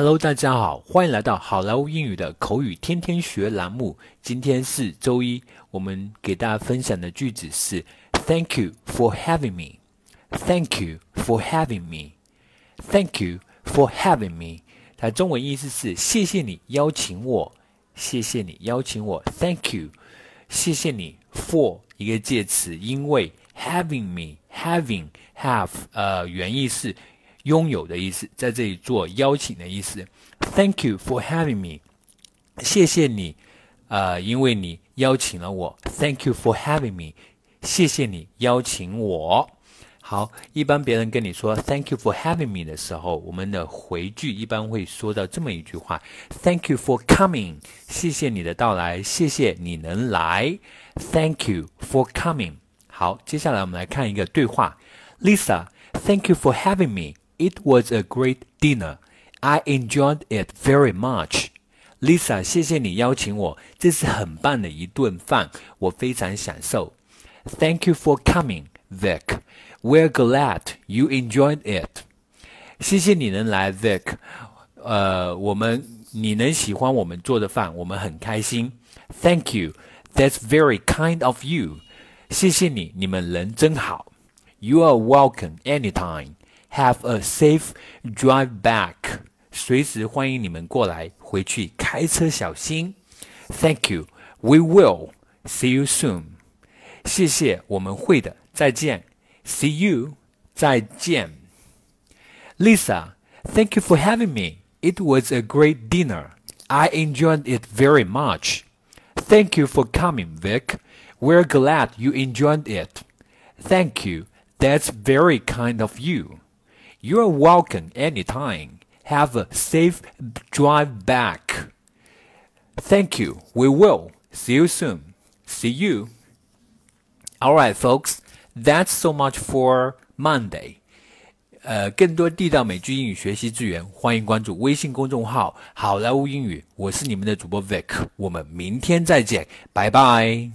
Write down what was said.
Hello，大家好，欢迎来到好莱坞英语的口语天天学栏目。今天是周一，我们给大家分享的句子是 "Thank you for having me." Thank you for having me. Thank you for having me. 它中文意思是谢谢你邀请我，谢谢你邀请我。Thank you，谢谢你 for 一个介词，因为 having me having have 呃原意是。拥有的意思，在这里做邀请的意思。Thank you for having me，谢谢你，呃，因为你邀请了我。Thank you for having me，谢谢你邀请我。好，一般别人跟你说 Thank you for having me 的时候，我们的回句一般会说到这么一句话：Thank you for coming，谢谢你的到来，谢谢你能来。Thank you for coming。好，接下来我们来看一个对话：Lisa，Thank you for having me。It was a great dinner. I enjoyed it very much. Lisa，谢谢你邀请我，这是很棒的一顿饭，我非常享受。Thank you for coming, Vic. We're glad you enjoyed it. 谢谢你能来，Vic。呃，我们你能喜欢我们做的饭，我们很开心。Thank you. That's very kind of you. 谢谢你，你们人真好。You are welcome anytime. Have a safe drive back. 随时欢迎你们过来，回去开车小心。Thank you. We will. See you soon. 谢谢，我们会的。再见。See you. 再见。Lisa, thank you for having me. It was a great dinner. I enjoyed it very much. Thank you for coming, Vic. We're glad you enjoyed it. Thank you. That's very kind of you. You're welcome anytime. Have a safe drive back. Thank you. We will. See you soon. See you. Alright, folks. That's so much for Monday. 呃，更多地道美剧英语学习资源，欢迎关注微信公众号“好莱坞英语”。我是你们的主播 Vic，我们明天再见，拜拜。